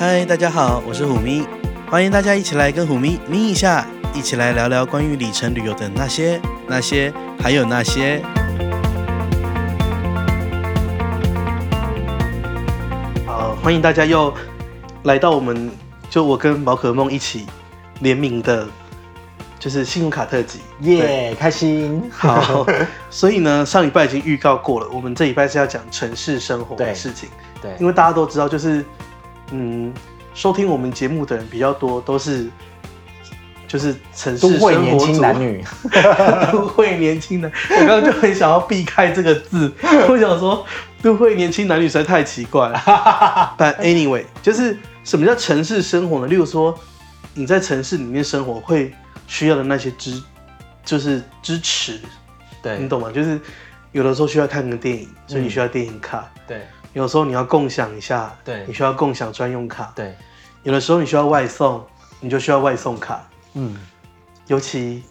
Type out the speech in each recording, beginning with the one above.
嗨，大家好，我是虎咪，欢迎大家一起来跟虎咪咪一下，一起来聊聊关于里程旅游的那些、那些，还有那些。好，欢迎大家又来到我们，就我跟宝可梦一起联名的，就是信用卡特辑，耶，开心。好，所以呢，上礼拜已经预告过了，我们这礼拜是要讲城市生活的事情，对，对，因为大家都知道，就是。嗯，收听我们节目的人比较多，都是就是城市生活都会年轻男女，都会年轻的。我刚刚就很想要避开这个字，我想说都会年轻男女实在太奇怪了。But anyway，就是什么叫城市生活呢？例如说你在城市里面生活会需要的那些支，就是支持，对，你懂吗？就是有的时候需要看个电影，所以你需要电影卡，嗯、对。有时候你要共享一下，对，你需要共享专用卡，对。有的时候你需要外送，你就需要外送卡，嗯。尤其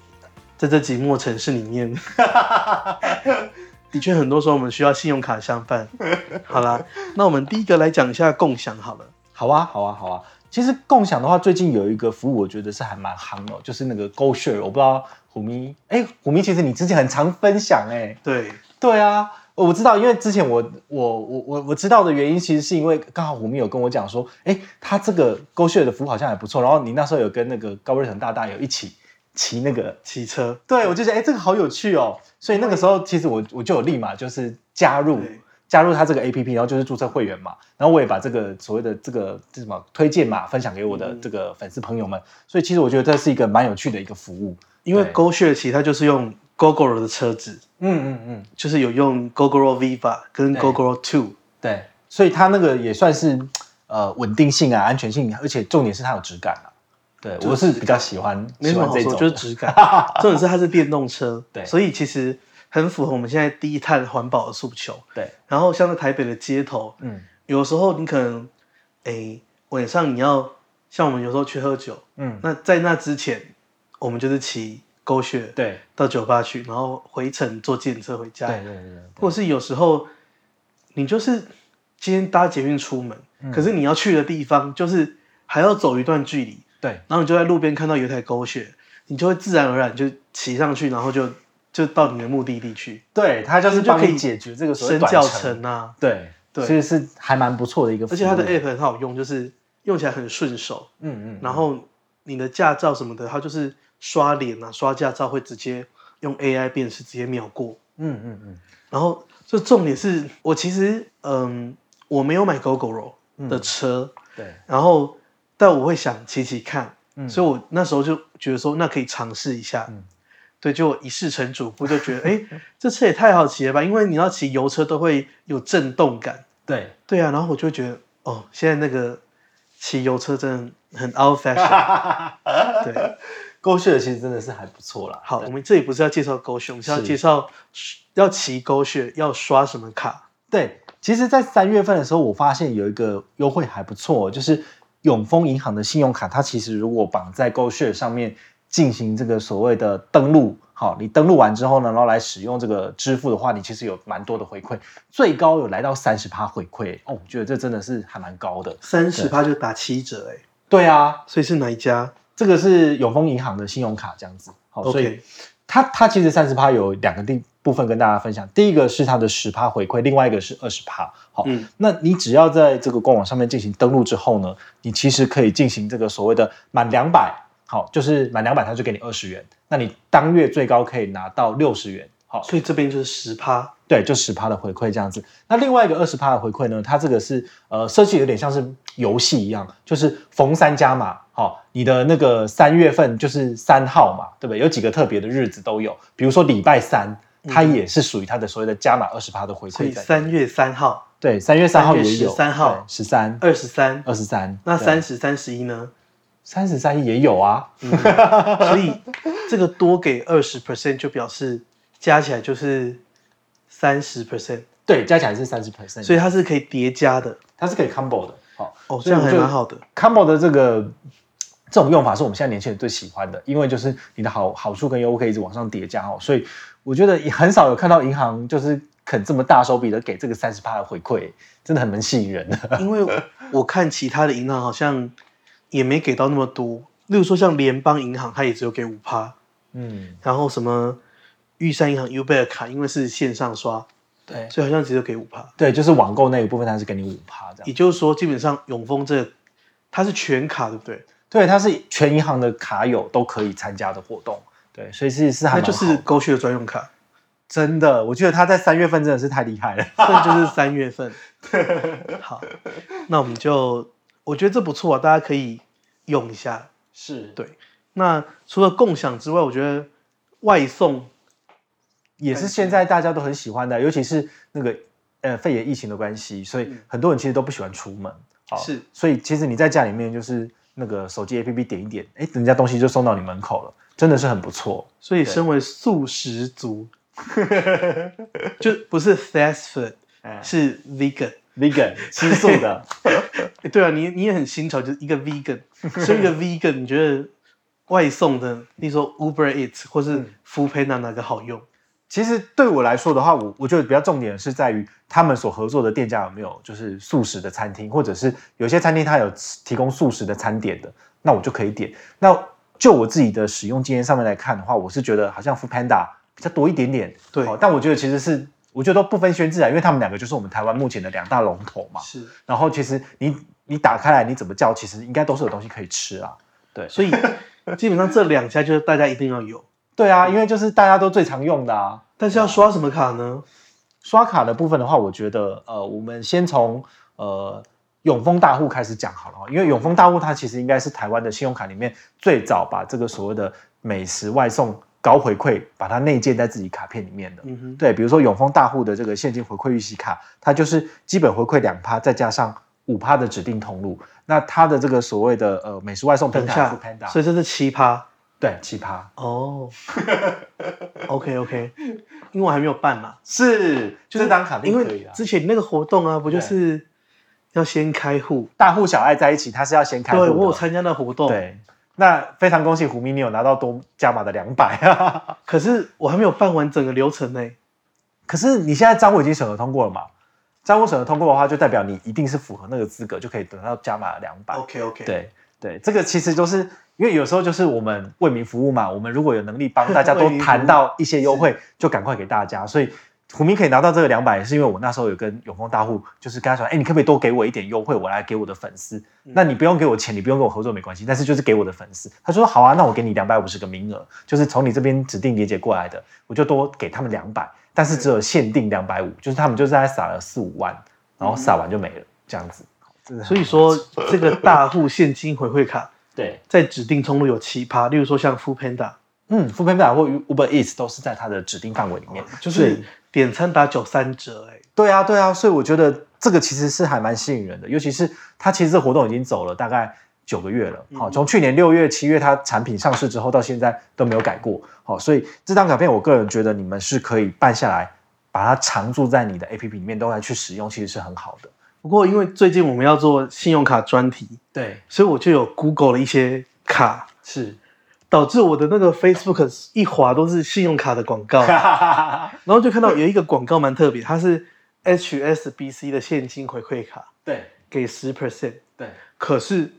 在这寂寞城市里面，的确很多时候我们需要信用卡相伴。好啦，那我们第一个来讲一下共享好了。好啊，好啊，好啊。其实共享的话，最近有一个服务，我觉得是还蛮夯的，就是那个 GoShare。我不知道虎咪，哎、欸，虎咪，其实你之前很常分享、欸，哎，对，对啊。我知道，因为之前我我我我我知道的原因，其实是因为刚好虎咪有跟我讲说，哎，他这个 GoShare 的服务好像还不错。然后你那时候有跟那个高瑞腾大大有一起骑那个骑车，对，我就觉得哎，这个好有趣哦。所以那个时候其实我我就有立马就是加入加入他这个 APP，然后就是注册会员嘛。然后我也把这个所谓的这个这什么推荐码分享给我的这个粉丝朋友们。所以其实我觉得这是一个蛮有趣的一个服务，因为 GoShare 其实它就是用。Gogoro 的车子，嗯嗯嗯，就是有用 Gogoro Viva 跟 Gogoro Two，对，所以它那个也算是呃稳定性啊、安全性，而且重点是它有质感啊。对，我是比较喜欢，没什么好说，就是质感。重点是它是电动车，对，所以其实很符合我们现在低碳环保的诉求。对，然后像在台北的街头，嗯，有时候你可能，哎，晚上你要像我们有时候去喝酒，嗯，那在那之前，我们就是骑。GoShare 对，到酒吧去，然后回程坐计程车回家。对对对，对，或者是有时候你就是今天搭捷运出门，嗯，可是你要去的地方就是还要走一段距离。对，然后你就在路边看到有一台 GoShare，你就会自然而然就骑上去，然后就就到你的目的地去。对，它就是就可以解决这个所谓短程啊。对对，所以是还蛮不错的一个，而且它的 App 很好用，就是用起来很顺手。嗯嗯，嗯，然后你的驾照什么的，它就是。刷脸啊，刷驾照会直接用 AI 辨识，直接秒过。嗯嗯嗯。然后，这重点是我其实，嗯，我没有买 Gogoro 的车。嗯、对。然后，但我会想骑骑看。嗯。所以我那时候就觉得说，那可以尝试一下。嗯。对，就一试成主顾，就觉得，哎，这车也太好骑了吧！因为你要骑油车都会有震动感。对。对啊，然后我就觉得，哦，现在那个骑油车真的很 out fashion。对。GoShare 其实真的是还不错啦。好，我们这里不是要介绍 GoShare，我们是要介绍要骑 GoShare 要刷什么卡。对，其实，在三月份的时候，我发现有一个优惠还不错，就是永丰银行的信用卡，它其实如果绑在 GoShare 上面进行这个所谓的登录，好，你登录完之后呢，然后来使用这个支付的话，你其实有蛮多的回馈，最高有来到三十趴回馈哦，我觉得这真的是还蛮高的，三十趴就打七折哎。对啊，所以是哪一家？这个是永丰银行的信用卡，这样子，好所以它它其实三十趴有两个地部分跟大家分享，第一个是它的十趴回馈，另外一个是二十趴，好，嗯，那你只要在这个官网上面进行登录之后呢，你其实可以进行这个所谓的满两百，好，就是满两百它就给你二十元，那你当月最高可以拿到六十元。好，所以这边就是十趴，对，就十趴的回馈这样子。那另外一个二十趴的回馈呢？它这个是呃设计有点像是游戏一样，就是逢三加码。好、哦，你的那个三月份就是三号嘛，对不对？有几个特别的日子都有，比如说礼拜三，它也是属于它的所谓的加码二十趴的回馈。三月三号，对，三月三号也有。三号、十三、二十三、二十三。那三十三十一呢？三十三也有啊。嗯、所以这个多给二十 percent 就表示。加起来就是三十 percent，对，加起来是三十 percent，所以它是可以叠加的，它是可以 combo 的，好，哦，这样还蛮好的。combo 的这个这种用法是我们现在年轻人最喜欢的，因为就是你的好好处跟优惠可以一直往上叠加哦，所以我觉得也很少有看到银行就是肯这么大手笔的给这个三十趴的回馈，真的很蛮吸引人的。因为我看其他的银行好像也没给到那么多，例如说像联邦银行，它也只有给五趴。嗯，然后什么玉山银行 U 贝的卡，因为是线上刷，对，所以好像只有给五趴。对，就是网购那一部分，它是给你五趴这样。也就是说，基本上永丰这个、它是全卡，对不对？对，它是全银行的卡友都可以参加的活动。对，所以是是还那就是 GoShare 的专用卡。真的，我觉得他在三月份真的是太厉害了。这就是三月份。好，那我们就我觉得这不错啊，大家可以用一下。是对。那除了共享之外，我觉得外送也是现在大家都很喜欢的，尤其是那个呃肺炎疫情的关系，所以很多人其实都不喜欢出门。好，是。所以其实你在家里面就是那个手机 APP 点一点，哎，人家东西就送到你门口了，真的是很不错。所以身为素食族。就不是 fast food，是 vegan，vegan 吃素的。对啊，你你也很新潮，就是一个 vegan，所以一个 vegan，你觉得外送的，例如说 Uber Eats 或是 Foodpanda 哪个好用？其实对我来说的话，我我觉得比较重点的是在于他们所合作的店家有没有就是素食的餐厅，或者是有些餐厅它有提供素食的餐点的，那我就可以点。那就我自己的使用经验上面来看的话，我是觉得好像 Foodpanda。比较多一点点，对，但我觉得其实是，我觉得都不分轩輊啊，因为他们两个就是我们台湾目前的两大龙头嘛。是，然后其实你你打开来，你怎么叫，其实应该都是有东西可以吃啊。对，所以基本上这两家就是大家一定要有。对啊，因为就是大家都最常用的啊。但是要刷什么卡呢？刷卡的部分的话，我觉得呃，我们先从呃永丰大户开始讲好了，因为永丰大户它其实应该是台湾的信用卡里面最早把这个所谓的美食外送。高回馈，把它内建在自己卡片里面的。嗯哼，对，比如说永丰大户的这个现金回馈预习卡，它就是基本回馈两趴，再加上五趴的指定通路。那它的这个所谓的呃美食外送平台，所以这是七趴，对，奇葩。哦，OK OK，因为我还没有办嘛，是，就是当卡片可以，因为之前那个活动啊，不就是要先开户，大户小爱在一起，他是要先开户。对，我有参加那活动，对。那非常恭喜胡咪，你有拿到多加码的两百啊！可是我还没有办完整个流程呢。可是你现在账户已经审核通过了嘛？账户审核通过的话，就代表你一定是符合那个资格，就可以得到加码的两百。OK OK。对对，这个其实就是因为有时候就是我们为民服务嘛，我们如果有能力帮大家都谈到一些优惠，就赶快给大家，所以。虎明可以拿到这个两百，是因为我那时候有跟永丰大户，就是跟他说，哎、欸，你可不可以多给我一点优惠，我来给我的粉丝。嗯、那你不用给我钱，你不用跟我合作没关系，但是就是给我的粉丝。他说好啊，那我给你两百五十个名额，就是从你这边指定连接过来的，我就多给他们两百，但是只有限定两百五，就是他们就是在撒了四五万，然后撒完就没了，这样子。所以说这个大户现金回馈卡，对，在指定通路有奇葩，例如说像 Foodpanda，嗯，Foodpanda 或 Uber Eats 都是在它的指定范围里面，就是。点餐打九三折，欸，哎，对啊，对啊，所以我觉得这个其实是还蛮吸引人的，尤其是它其实这活动已经走了大概九个月了，好，从去年六月、七月它产品上市之后到现在都没有改过，好，所以这张卡片我个人觉得你们是可以办下来，把它常驻在你的 APP 里面都来去使用，其实是很好的。不过因为最近我们要做信用卡专题，对，所以我就有 Google 了一些卡，是。导致我的那个 Facebook 一滑都是信用卡的广告，然后就看到有一个广告蛮特别，它是 HSBC 的现金回馈卡，对，给十 percent，对，可是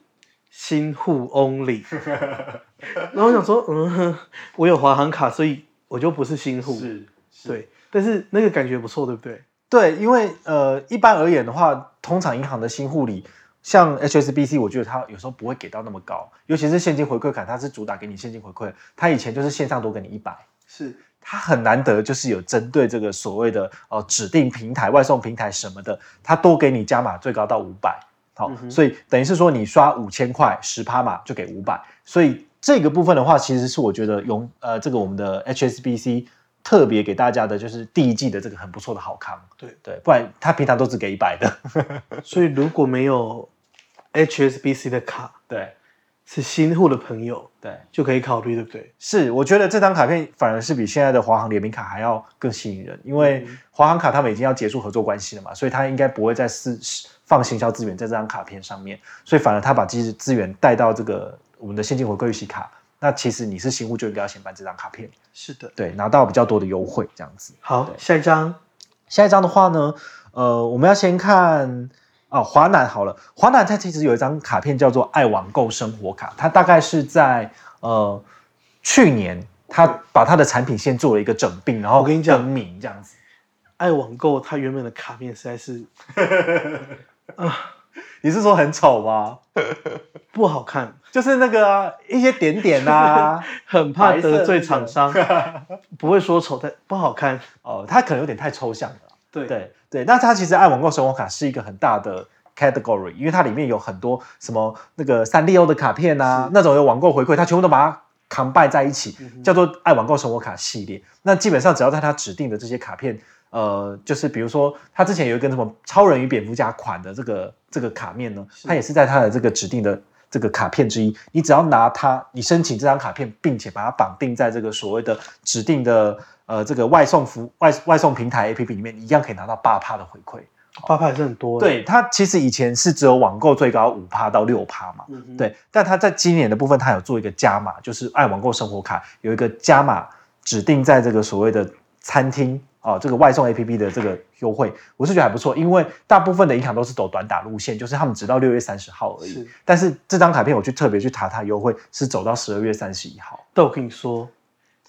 新户 only，然后我想说，嗯，我有华航卡，所以我就不是新户，是，是，对，但是那个感觉不错，对不对？对，因为呃，一般而言的话，通常银行的新护理。像 HSBC，我觉得它有时候不会给到那么高，尤其是现金回馈卡，它是主打给你现金回馈。它以前就是线上多给你一百，是它很难得，就是有针对这个所谓的呃指定平台、外送平台什么的，它多给你加码最高到五百。好，嗯、所以等于是说你刷五千块十趴码就给五百，所以这个部分的话，其实是我觉得用呃这个我们的 HSBC 特别给大家的就是第一季的这个很不错的好康。对对，不然他平常都只给一百的，所以如果没有。HSBC 的卡，对，是新户的朋友，对，就可以考虑，对不对？是，我觉得这张卡片反而是比现在的华航联名卡还要更吸引人，因为华航卡他们已经要结束合作关系了嘛，所以他应该不会再是放行销资源在这张卡片上面，所以反而他把资资源带到这个我们的现金回馈预习卡，那其实你是新户就应该要先办这张卡片，是的，对，拿到比较多的优惠这样子。好，下一张下一张的话呢，呃，我们要先看哦，华南好了，华南它其实有一张卡片叫做爱网购生活卡，它大概是在呃去年，它把它的产品先做了一个整并，然后我跟你讲，更名这样子。爱网购它原本的卡片实在是 啊，你是说很丑吗？不好看，就是那个、啊、一些点点啊，很怕得罪厂商，不会说丑，但不好看哦。它可能有点太抽象了。对对对，那它其实爱网购生活卡是一个很大的 category，因为它里面有很多什么那个三丽鸥的卡片啊，那种有网购回馈，它全部都把它 combine 在一起，叫做爱网购生活卡系列。那基本上只要在它指定的这些卡片。呃，就是比如说，他之前有一个什么超人与蝙蝠侠款的这个这个卡面呢，它也是在它的这个指定的这个卡片之一。你只要拿它，你申请这张卡片，并且把它绑定在这个所谓的指定的呃这个外送服外外送平台 APP 里面，你一样可以拿到八趴的回馈。八趴还是很多。对，它其实以前是只有网购最高五趴到六趴嘛。嗯。对，但它在今年的部分，它有做一个加码，就是爱网购生活卡有一个加码，指定在这个所谓的餐厅。哦，这个外送 APP 的这个优惠，我是觉得还不错，因为大部分的银行都是走短打路线，就是他们只到六月三十号而已。是，但是这张卡片我去特别去查它优惠，是走到十二月三十一号。但我跟你说，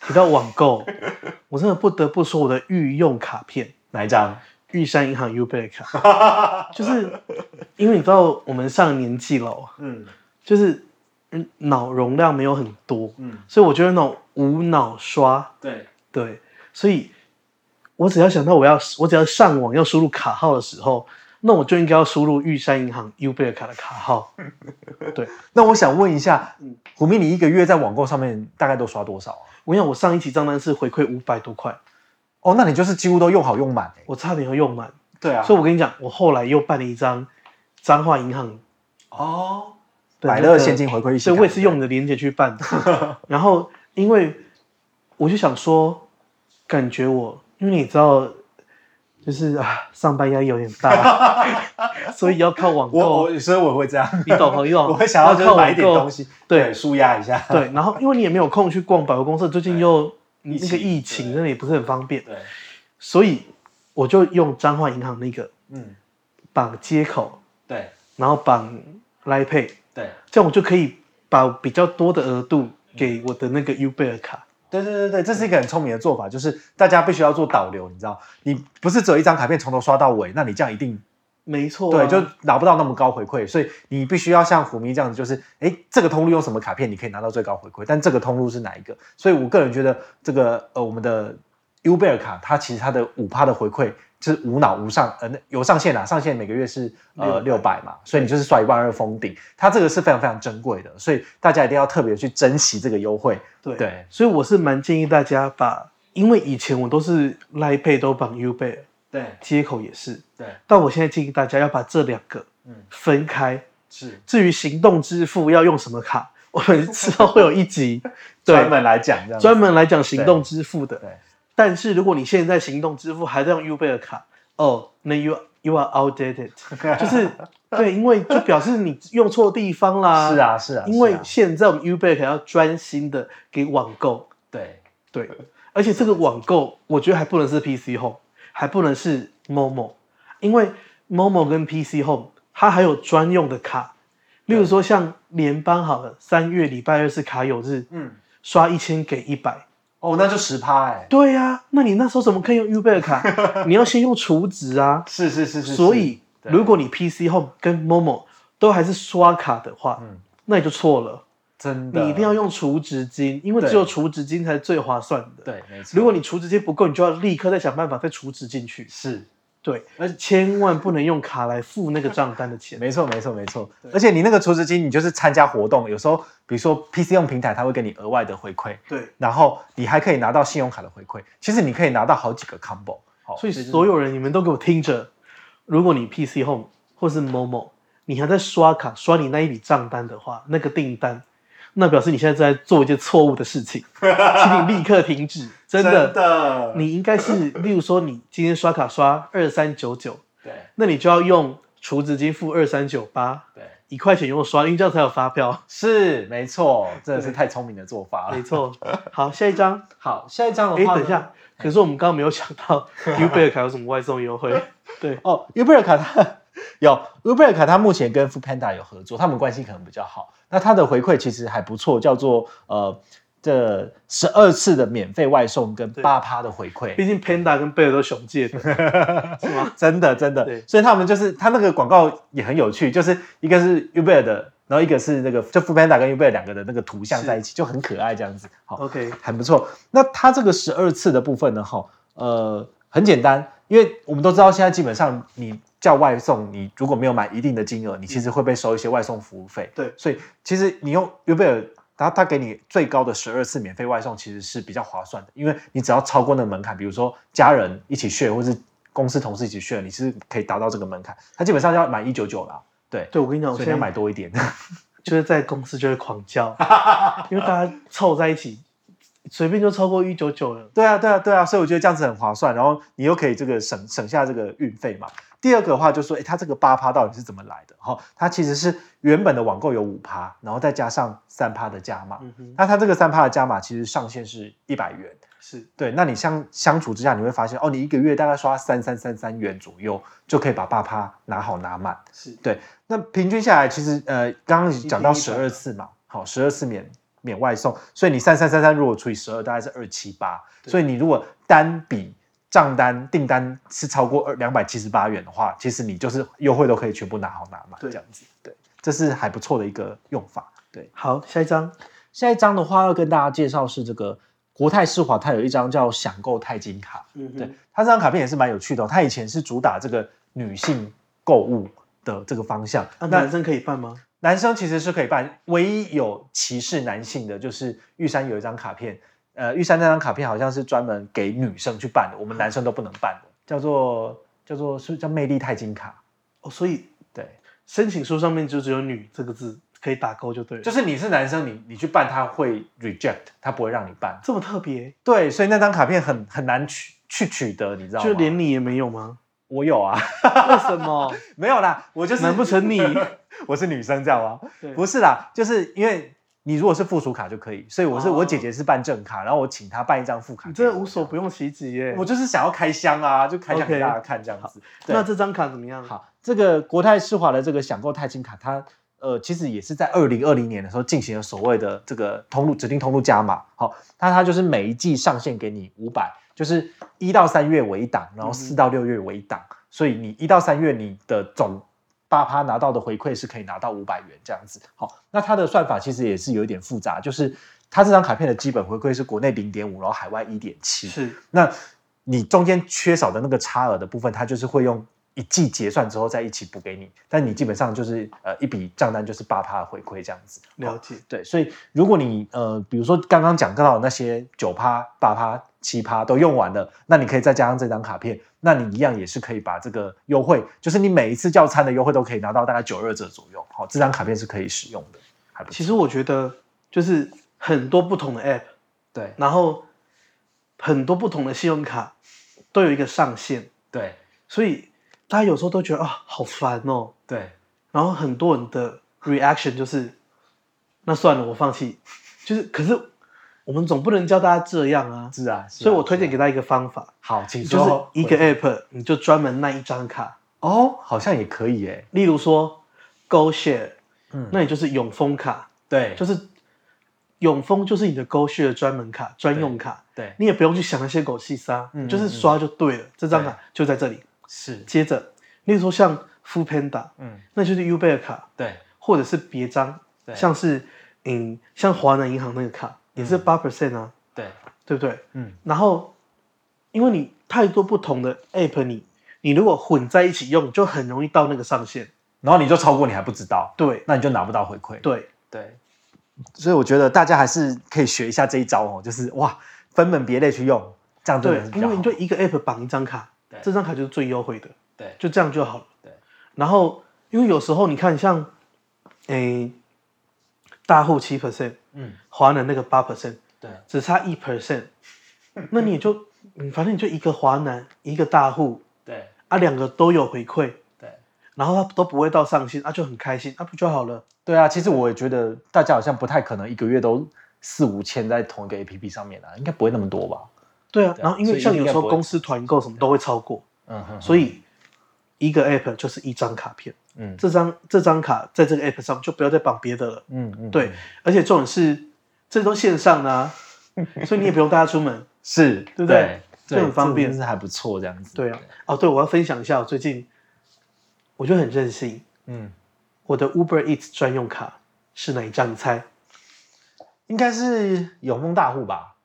提到网购，我真的不得不说我的御用卡片哪一张？玉山银行 UBER 卡，就是因为你知道我们上年纪了，嗯，就是脑容量没有很多，嗯，所以我觉得那种无脑刷，对对，所以。我只要想到我要，我只要上网要输入卡号的时候，那我就应该要输入玉山银行 U 贝尔卡的卡号。对，那我想问一下，虎咪，你一个月在网购上面大概都刷多少啊？我想我上一期账单是回馈五百多块。哦，那你就是几乎都用好用满。我差点要用满。对啊。所以我跟你讲，我后来又办了一张彰化银行哦，百乐现金回馈，所以我也是用你的链接去办的。然后，因为我就想说，感觉我。因为你知道，就是啊，上班压力有点大，所以要靠网购。我所以我会这样，你懂吗？你懂。我会想要靠买一点东西，对，舒压一下。对，然后因为你也没有空去逛百货公司，最近又那个疫情，真的也不是很方便。对，所以我就用彰化银行那个，嗯，绑接口，对，然后绑 Line Pay，对，这样我就可以把比较多的额度给我的那个 UBER 卡。对对对对，这是一个很聪明的做法，就是大家必须要做导流，你知道，你不是只有一张卡片从头刷到尾，那你这样一定没错，对，就拿不到那么高回馈，所以你必须要像虎迷这样子，就是哎，这个通路用什么卡片，你可以拿到最高回馈，但这个通路是哪一个？所以我个人觉得这个呃，我们的 UBER 卡，它其实它的五趴的回馈。就是无脑无上，呃，有上限啦，上限每个月是呃六百。嘛，所以你就是刷一万二封顶，它这个是非常非常珍贵的，所以大家一定要特别去珍惜这个优惠。对。对，所以我是蛮建议大家把，因为以前我都是 Line Pay 都绑 UBER，对，接口也是，对，但我现在建议大家要把这两个嗯。分开。是，至于行动支付要用什么卡，我们之后会有一集 专门来讲，专门来讲行动支付的。对。但是如果你现在行动支付还在用 UBER 卡，哦，那 you you are outdated，就是对，因为就表示你用错地方啦。是啊，是啊，因为现在我们 UBER 卡要专心的给网购。对对，而且这个网购我觉得还不能是 PC Home，还不能是 Momo，因为 Momo 跟 PC Home 它还有专用的卡，例如说像联邦好了，三月礼拜二是卡友日，嗯，刷一千给一百。哦，那就十趴哎。对呀、啊，那你那时候怎么可以用 UBER 卡？你要先用储值啊。是是是是。所以，如果你 PC Home 跟 Momo 都还是刷卡的话，嗯，那你就错了。真的，你一定要用储值金，因为只有储值金才是最划算的。对，没错。如果你储值金不够，你就要立刻再想办法再储值进去。是。对，而且千万不能用卡来付那个账单的钱。没错，没错，没错。而且你那个储值金，你就是参加活动，有时候比如说 PC 用平台，它会给你额外的回馈。对，然后你还可以拿到信用卡的回馈。其实你可以拿到好几个 combo。好，所以所有人，你们都给我听着。如果你 PC Home 或是 Momo，你还在刷卡刷你那一笔账单的话，那个订单。那表示你现在在做一件错误的事情，请你立刻停止。真的，真的，你应该是，例如说，你今天刷卡刷二三九九，对，那你就要用储值金付二三九八，对，一块钱用刷，因为这样才有发票。是，没错，真的是太聪明的做法了。没错。好，下一张。好，下一张的话，哎，等一下，可是我们刚刚没有想到 Uber 卡有什么外送优惠？对，哦，Uber 卡它有 Uber 卡，它目前跟 Foodpanda 有合作，他们关系可能比较好。那它的回馈其实还不错，叫做呃。这十二次的免费外送跟八趴的回馈，毕竟 Panda 跟贝尔都熊界的，是吗？真的真的，所以他们就是他那个广告也很有趣，就是一个是 Uber 的，然后一个是那个就 Foodpanda 跟 Uber 两个的那个图像在一起，就很可爱这样子。好，OK，很不错。那它这个十二次的部分呢，哈，呃，很简单，因为我们都知道现在基本上你叫外送，你如果没有买一定的金额，你其实会被收一些外送服务费。对，所以其实你用 Uber。然后他给你最高的十二次免费外送，其实是比较划算的，因为你只要超过那个门槛，比如说家人一起 share，或是公司同事一起 share，你是可以达到这个门槛。他基本上要买一九九啦，对对，我跟你讲，所以你要买多一点，就是在公司就会狂叫，因为大家凑在一起，随便就超过一九九了。对啊，对啊，对啊，所以我觉得这样子很划算，然后你又可以这个省省下这个运费嘛。第二个的话就是说，哎，它这个八趴到底是怎么来的？哈，它其实是原本的网购有五趴，然后再加上三趴的加码。那它这个三趴的加码其实上限是一百元。是。对，那你相相处之下，你会发现，哦，你一个月大概刷三三三三元左右，就可以把八趴拿好拿满。是。对，那平均下来，其实呃，刚刚讲到十二次嘛，好，十二次免免外送，所以你三三三三如果除以十二，大概是二七八。所以你如果单笔。账单订单是超过二两百七十八元的话，其实你就是优惠都可以全部拿好拿满，这样子，对，这是还不错的一个用法，对。好，下一张，下一张的话要跟大家介绍是这个国泰世华，它有一张叫享购钛金卡，嗯，对，它这张卡片也是蛮有趣的，它以前是主打这个女性购物的这个方向，那男生可以办吗？男生其实是可以办，唯一有歧视男性的就是玉山有一张卡片。呃，玉山那张卡片好像是专门给女生去办的，我们男生都不能办的，叫做叫做是叫魅力钛金卡哦，所以对，申请书上面就只有女这个字可以打勾就对了，就是你是男生，你你去办他会 reject，他不会让你办，这么特别？对，所以那张卡片很很难取去取得，你知道吗？就连你也没有吗？我有啊，为什么？没有啦，我就是难不成你 我是女生，这样吗？对不是啦，就是因为。你如果是附属卡就可以，所以我是、哦、我姐姐是办正卡，然后我请她办一张副卡。你这无所不用其极耶！我就是想要开箱啊，就开箱给大家看这样子。Okay. 那这张卡怎么样？好，这个国泰世华的这个享购泰金卡，它呃其实也是在二零二零年的时候进行了所谓的这个通路指定通路加码。好，那它就是每一季上限给你五百，就是一到三月为一档，然后四到六月为一档，嗯、所以你一到三月你的总。八趴拿到的回馈是可以拿到五百元这样子，好，那它的算法其实也是有一点复杂，就是它这张卡片的基本回馈是国内零点五，然后海外一点七，是，那你中间缺少的那个差额的部分，它就是会用一季结算之后再一起补给你，但你基本上就是呃一笔账单就是八趴的回馈这样子，了解，对，所以如果你呃比如说刚刚讲到的那些九趴、八趴。七趴都用完了，那你可以再加上这张卡片，那你一样也是可以把这个优惠，就是你每一次叫餐的优惠都可以拿到大概九二折左右。好，这张卡片是可以使用的。还不错。其实我觉得就是很多不同的 App，对，然后很多不同的信用卡都有一个上限，对，所以大家有时候都觉得啊好烦哦，对，然后很多人的 reaction 就是那算了，我放弃，就是可是。我们总不能教大家这样啊！是啊，所以我推荐给大家一个方法。好，请说。就是一个 app，你就专门那一张卡。哦，好像也可以诶。例如说，GoShare，嗯，那你就是永丰卡。对，就是永丰就是你的 GoShare 专门卡、专用卡。对，你也不用去想那些狗屁沙，嗯就是刷就对了。这张卡就在这里。是。接着，例如说像 Foodpanda，嗯，那就是 Uber 卡。对。或者是别张，像是嗯，像华南银行那个卡。也是八 percent 啊，对。对不对？嗯，然后因为你太多不同的 app，你你如果混在一起用，就很容易到那个上限，然后你就超过，你还不知道，对，那你就拿不到回馈。对。对，所以我觉得大家还是可以学一下这一招哦，就是哇，分门别类去用，这样对，因为你就一个 app 绑一张卡，对，这张卡就是最优惠的，对，就这样就好了。对，然后因为有时候你看像，诶。大户七 percent，嗯，华南那个八 percent，对，只差一 percent，那你也就，嗯，反正你就一个华南，一个大户，对，啊，两个都有回馈，对，然后他都不会到上限，啊就很开心，啊不就好了？对啊，其实我也觉得大家好像不太可能一个月都四五千在同一个 APP 上面啊，应该不会那么多吧？对啊，然后因为像有时候公司团购什么都会超过，嗯哼，所以一个 App 就是一张卡片，嗯，这张这张卡在这个 App 上就不要再绑别的了，嗯嗯，对，而且重点是这都线上啊，所以你也不用带它出门，是对不对？就很方便，是还不错这样子。对啊，哦对，我要分享一下我最近，我就很任性，嗯，我的 Uber Eats 专用卡是哪一张？你猜？应该是永丰大户吧？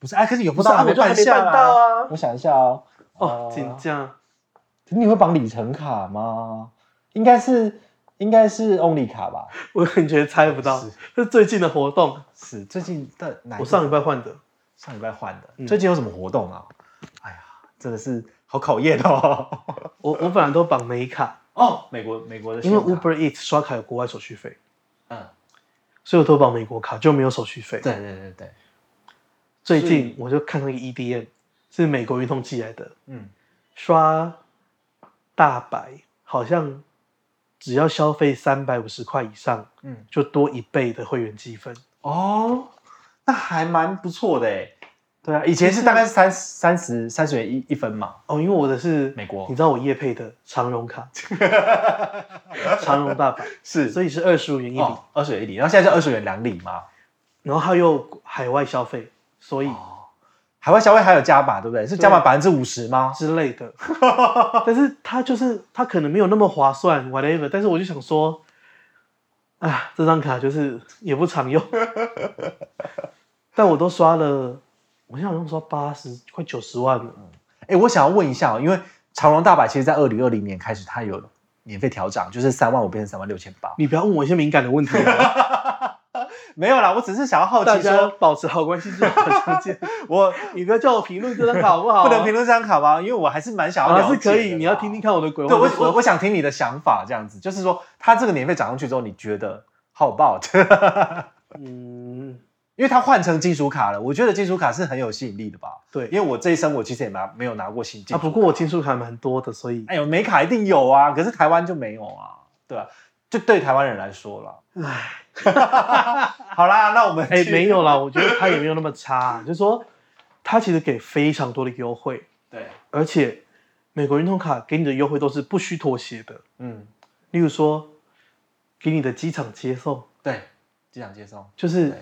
不是，哎，可是永丰大户还没办到啊！我想一下哦，哦，紧张。你会绑里程卡吗？应该是，应该是 Only 卡吧？我感觉猜不到，是最近的活动，是最近的哪？我上礼拜换的，上礼拜换的。最近有什么活动啊？哎呀，真的是好考验哦！我我本来都绑美卡哦，美国美国的，因为 Uber Eats 刷卡有国外手续费，嗯，所以我都绑美国卡就没有手续费。对对对对。最近我就看那个 EDM 是美国运通寄来的，嗯，刷大白好像只要消费三百五十块以上，嗯，就多一倍的会员积分。哦，那还蛮不错的哎。对啊，以前是大概三三十三十元一一分嘛。哦，因为我的是美国，你知道我业配的长荣卡，长荣大白是，所以是二十五元一里，二十元一里，然后现在是二十元两里嘛。然后它又海外消费，所以海外消费还有加码，对不对？是加码百分之五十吗？之类的。但是它就是它可能没有那么划算，whatever。但是我就想说，啊，这张卡就是也不常用，但我都刷了。我现在好像刷八十快九十万了。哎、欸，我想要问一下，因为长荣大百其实，在二零二零年开始，它有免费调涨，就是三万五变成三万六千八。你不要问我一些敏感的问题。没有啦，我只是想要好奇说，保持好关系就好相见。我，你不要叫我评论这张卡好不好？不能评论这张卡吗？因为我还是蛮想要。还是可以，你要听听看我的鬼话。对，我我我想听你的想法，这样子，就是说，它这个年费涨上去之后，你觉得 how about？嗯。因为它换成金属卡了，我觉得金属卡是很有吸引力的吧？对，因为我这一生我其实也拿没有拿过新金卡。啊，不过我金属卡蛮多的，所以哎呦，美卡一定有啊，可是台湾就没有啊，对吧？就对台湾人来说了，唉，好啦，那我们哎没有啦，我觉得他也没有那么差，就是说他其实给非常多的优惠，对，而且美国运通卡给你的优惠都是不需妥协的，嗯，例如说给你的机场接送，对，机场接送。就是。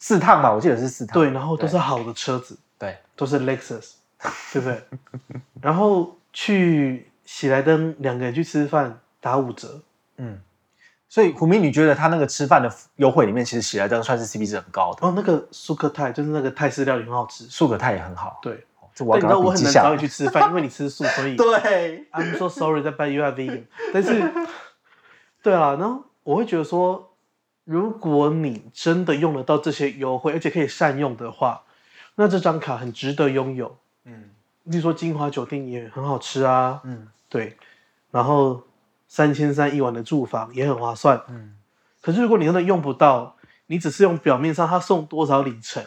四趟吧，我记得是四趟。对，然后都是好的车子，对，都是 Lexus，对不对？然后去喜来登两个人去吃饭打五折，嗯。所以虎明，你觉得他那个吃饭的优惠里面，其实喜来登算是 CP 值很高的。哦，那个素可泰就是那个泰式料理很好吃，素可泰也很好。对，这我刚刚我很难找你去吃饭，因为你吃素，所以 对。I'm so sorry that you are vegan，但是，对啊，然后我会觉得说。如果你真的用得到这些优惠，而且可以善用的话，那这张卡很值得拥有。嗯，例如说金华酒店也很好吃啊。嗯，对。然后三千三一晚的住房也很划算。嗯。可是如果你真的用不到，你只是用表面上他送多少里程，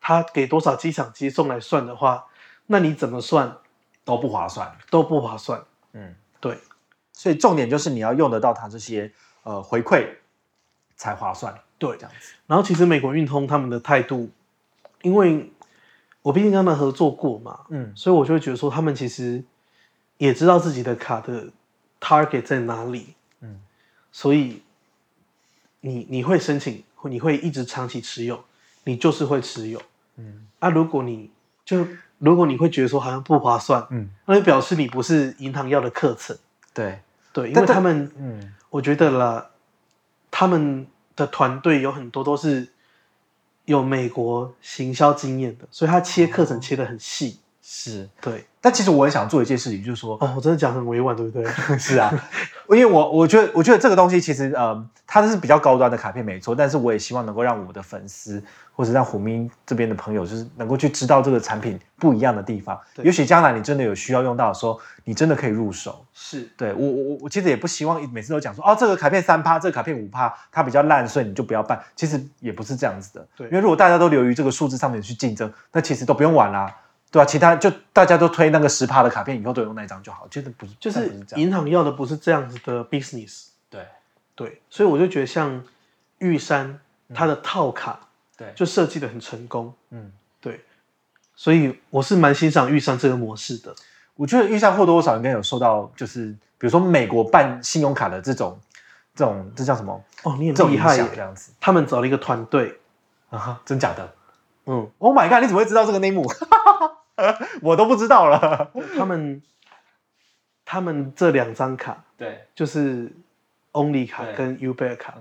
他给多少机场接送来算的话，那你怎么算都不划算，都不划算。嗯，对。所以重点就是你要用得到他这些呃回馈。才划算，对，这样子。然后其实美国运通他们的态度，因为我毕竟跟他们合作过嘛，嗯，所以我就会觉得说，他们其实也知道自己的卡的 target 在哪里，嗯，所以你你会申请，你会一直长期持有，你就是会持有，嗯。啊，如果你就如果你会觉得说好像不划算，嗯，那就表示你不是银行要的课程，对对，因为他们，嗯，我觉得啦。他们的团队有很多都是有美国行销经验的，所以他切课程切的很细。是，对。但其实我很想做一件事情，就是说，哦，我真的讲很委婉，对不对？是啊，因为我我觉得，我觉得这个东西其实，呃，它是比较高端的卡片，没错。但是我也希望能够让我的粉丝，或者让虎咪这边的朋友，就是能够去知道这个产品不一样的地方。对也许将来你真的有需要用到的时候，你真的可以入手。是，对我我我其实也不希望每次都讲说，哦，这个卡片三趴，这个卡片五趴，它比较烂，所以你就不要办。其实也不是这样子的。对，因为如果大家都流于这个数字上面去竞争，那其实都不用玩啦。对啊，其他就大家都推那个十趴的卡片，以后都用那张就好。其实不是，就是银行要的不是这样子的 business。对对，所以我就觉得像玉山它的套卡，对，就设计的很成功。嗯，对，所以我是蛮欣赏玉山这个模式的。我觉得玉山或多或少应该有受到，就是比如说美国办信用卡的这种这种这叫什么？哦，你很厉害耶，这样子。他们找了一个团队啊，真假的？嗯，Oh my god！你怎么会知道这个内幕？我都不知道了。他们他们这两张卡，对，就是 Only 卡跟 Ubear 卡，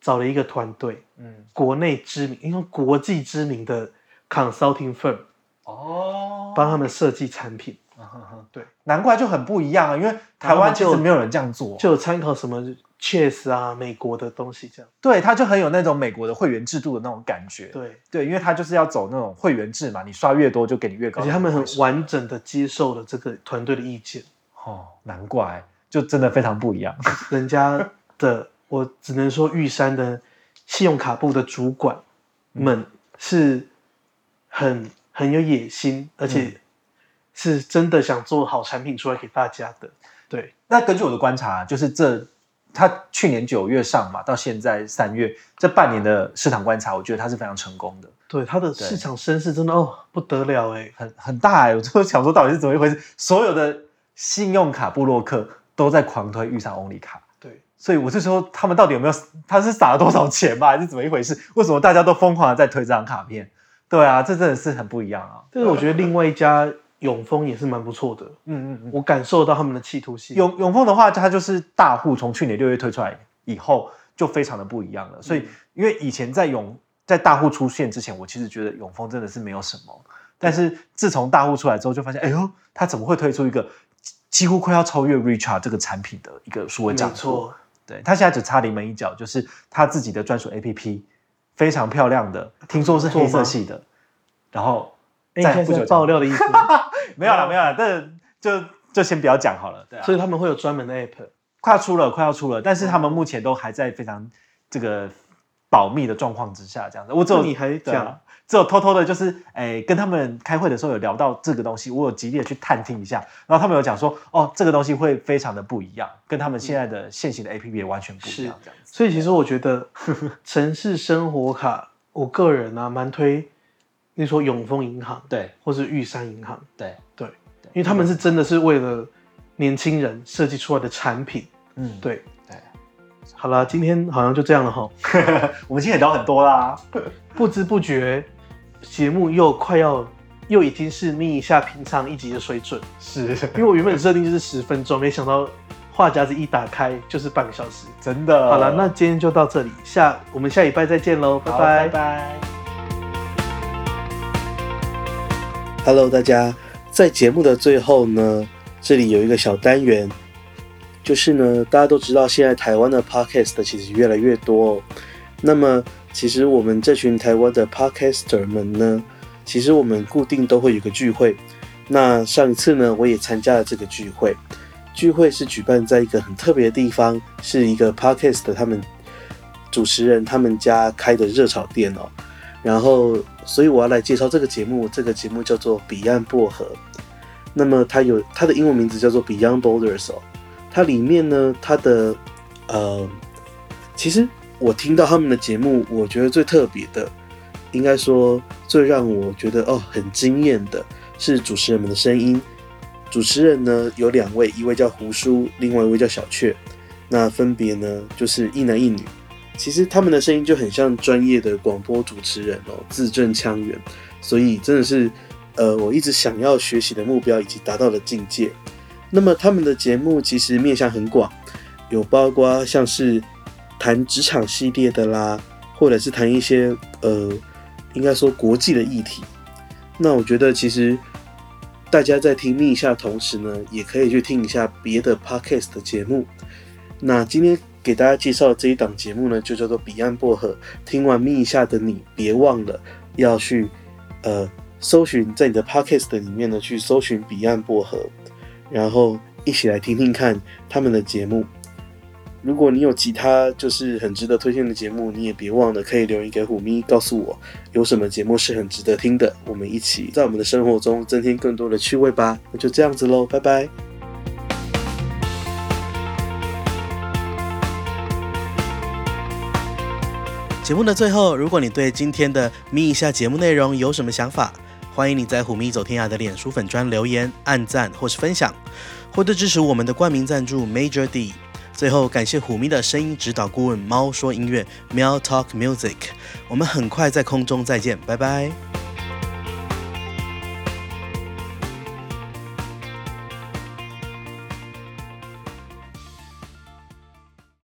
找了一个团队，嗯，国内知名，因为国际知名的 consulting firm，哦，帮他们设计产品。对，难怪就很不一样啊，因为台湾其实没有人这样做，就有参考什么 Chase 啊，美国的东西这样。对，他就很有那种美国的会员制度的那种感觉。对对，因为他就是要走那种会员制嘛，你刷越多就给你越高。而且他们很完整的接受了这个团队的意见。哦，难怪，就真的非常不一样。人家的，我只能说玉山的信用卡部的主管们是很很有野心，而且、嗯。是真的想做好产品出来给大家的，对。那根据我的观察，就是这他去年九月上嘛，到现在三月这半年的市场观察，我觉得他是非常成功的。对，他的市场声势真的哦不得了哎，很很大哎。我就想说，到底是怎么一回事？所有的信用卡部落客都在狂推预算 Only 卡。对，所以我是说，他们到底有没有？他是撒了多少钱吧？还是怎么一回事？为什么大家都疯狂的在推这张卡片？对啊，这真的是很不一样啊。但是我觉得另外一家。永丰也是蛮不错的，嗯嗯嗯，我感受到他们的企图心。永永丰的话，它就是大户从去年六月推出来以后，就非常的不一样了。所以，因为以前在永在大户出现之前，我其实觉得永丰真的是没有什么。但是自从大户出来之后，就发现，哎呦，他怎么会推出一个几乎快要超越 Richard 这个产品的一个数位账户？对，他现在只差临门一脚，就是他自己的专属 APP，非常漂亮的，听说是黑色系的，然后。在不久爆料的意思，没有了，没有了，这就就先不要讲好了。对啊，所以他们会有专门的 app，快要出了，快要出了，但是他们目前都还在非常这个保密的状况之下，这样子。我只有你还讲，只有偷偷的，就是诶，跟他们开会的时候有聊到这个东西，我有极力的去探听一下，然后他们有讲说，哦，这个东西会非常的不一样，跟他们现在的现行的 app 也完全不一样，这样子。所以其实我觉得 城市生活卡，我个人啊蛮推。你说永丰银行对，或是玉山银行对。对，因为他们是真的是为了年轻人设计出来的产品，嗯，对对。好了，今天好像就这样了哈，我们今天也聊很多啦，不知不觉节目又快要又已经是咪一下平常一集的水准，是。因为我原本设定就是十分钟，没想到话匣子一打开就是半个小时，真的。好了，那今天就到这里，下我们下礼拜再见喽，拜拜。拜拜。Hello，大家，在节目的最后呢，这里有一个小单元，就是呢，大家都知道现在台湾的 Podcast 其实越来越多哦。那么，其实我们这群台湾的 Podcaster 们呢，其实我们固定都会有个聚会。那上一次呢，我也参加了这个聚会。聚会是举办在一个很特别的地方，是一个 Podcast 他们主持人他们家开的热炒店哦。然后，所以我要来介绍这个节目。这个节目叫做《彼岸薄荷》。那么它有它的英文名字叫做 Beyond Borders 哦。它里面呢，它的呃，其实我听到他们的节目，我觉得最特别的，应该说最让我觉得哦很惊艳的是主持人们的声音。主持人呢有两位，一位叫胡叔，另外一位叫小雀。那分别呢就是一男一女。其实他们的声音就很像专业的广播主持人哦，字正腔圆，所以真的是，呃，我一直想要学习的目标以及达到的境界。那么他们的节目其实面向很广，有包括像是谈职场系列的啦，或者是谈一些呃，应该说国际的议题。那我觉得其实大家在听咪一下同时呢，也可以去听一下别的 podcast 的节目。那今天。给大家介绍的这一档节目呢，就叫做《彼岸薄荷》。听完咪一下的你，别忘了要去呃搜寻，在你的 Podcast 里面呢去搜寻《彼岸薄荷》，然后一起来听听看他们的节目。如果你有其他就是很值得推荐的节目，你也别忘了可以留言给虎咪，告诉我有什么节目是很值得听的，我们一起在我们的生活中增添更多的趣味吧。那就这样子喽，拜拜。节目的最后，如果你对今天的咪一下节目内容有什么想法，欢迎你在虎咪走天涯的脸书粉专留言、按赞或是分享，或者支持我们的冠名赞助 Major D。最后，感谢虎咪的声音指导顾问猫说音乐 Meow Talk Music。我们很快在空中再见，拜拜。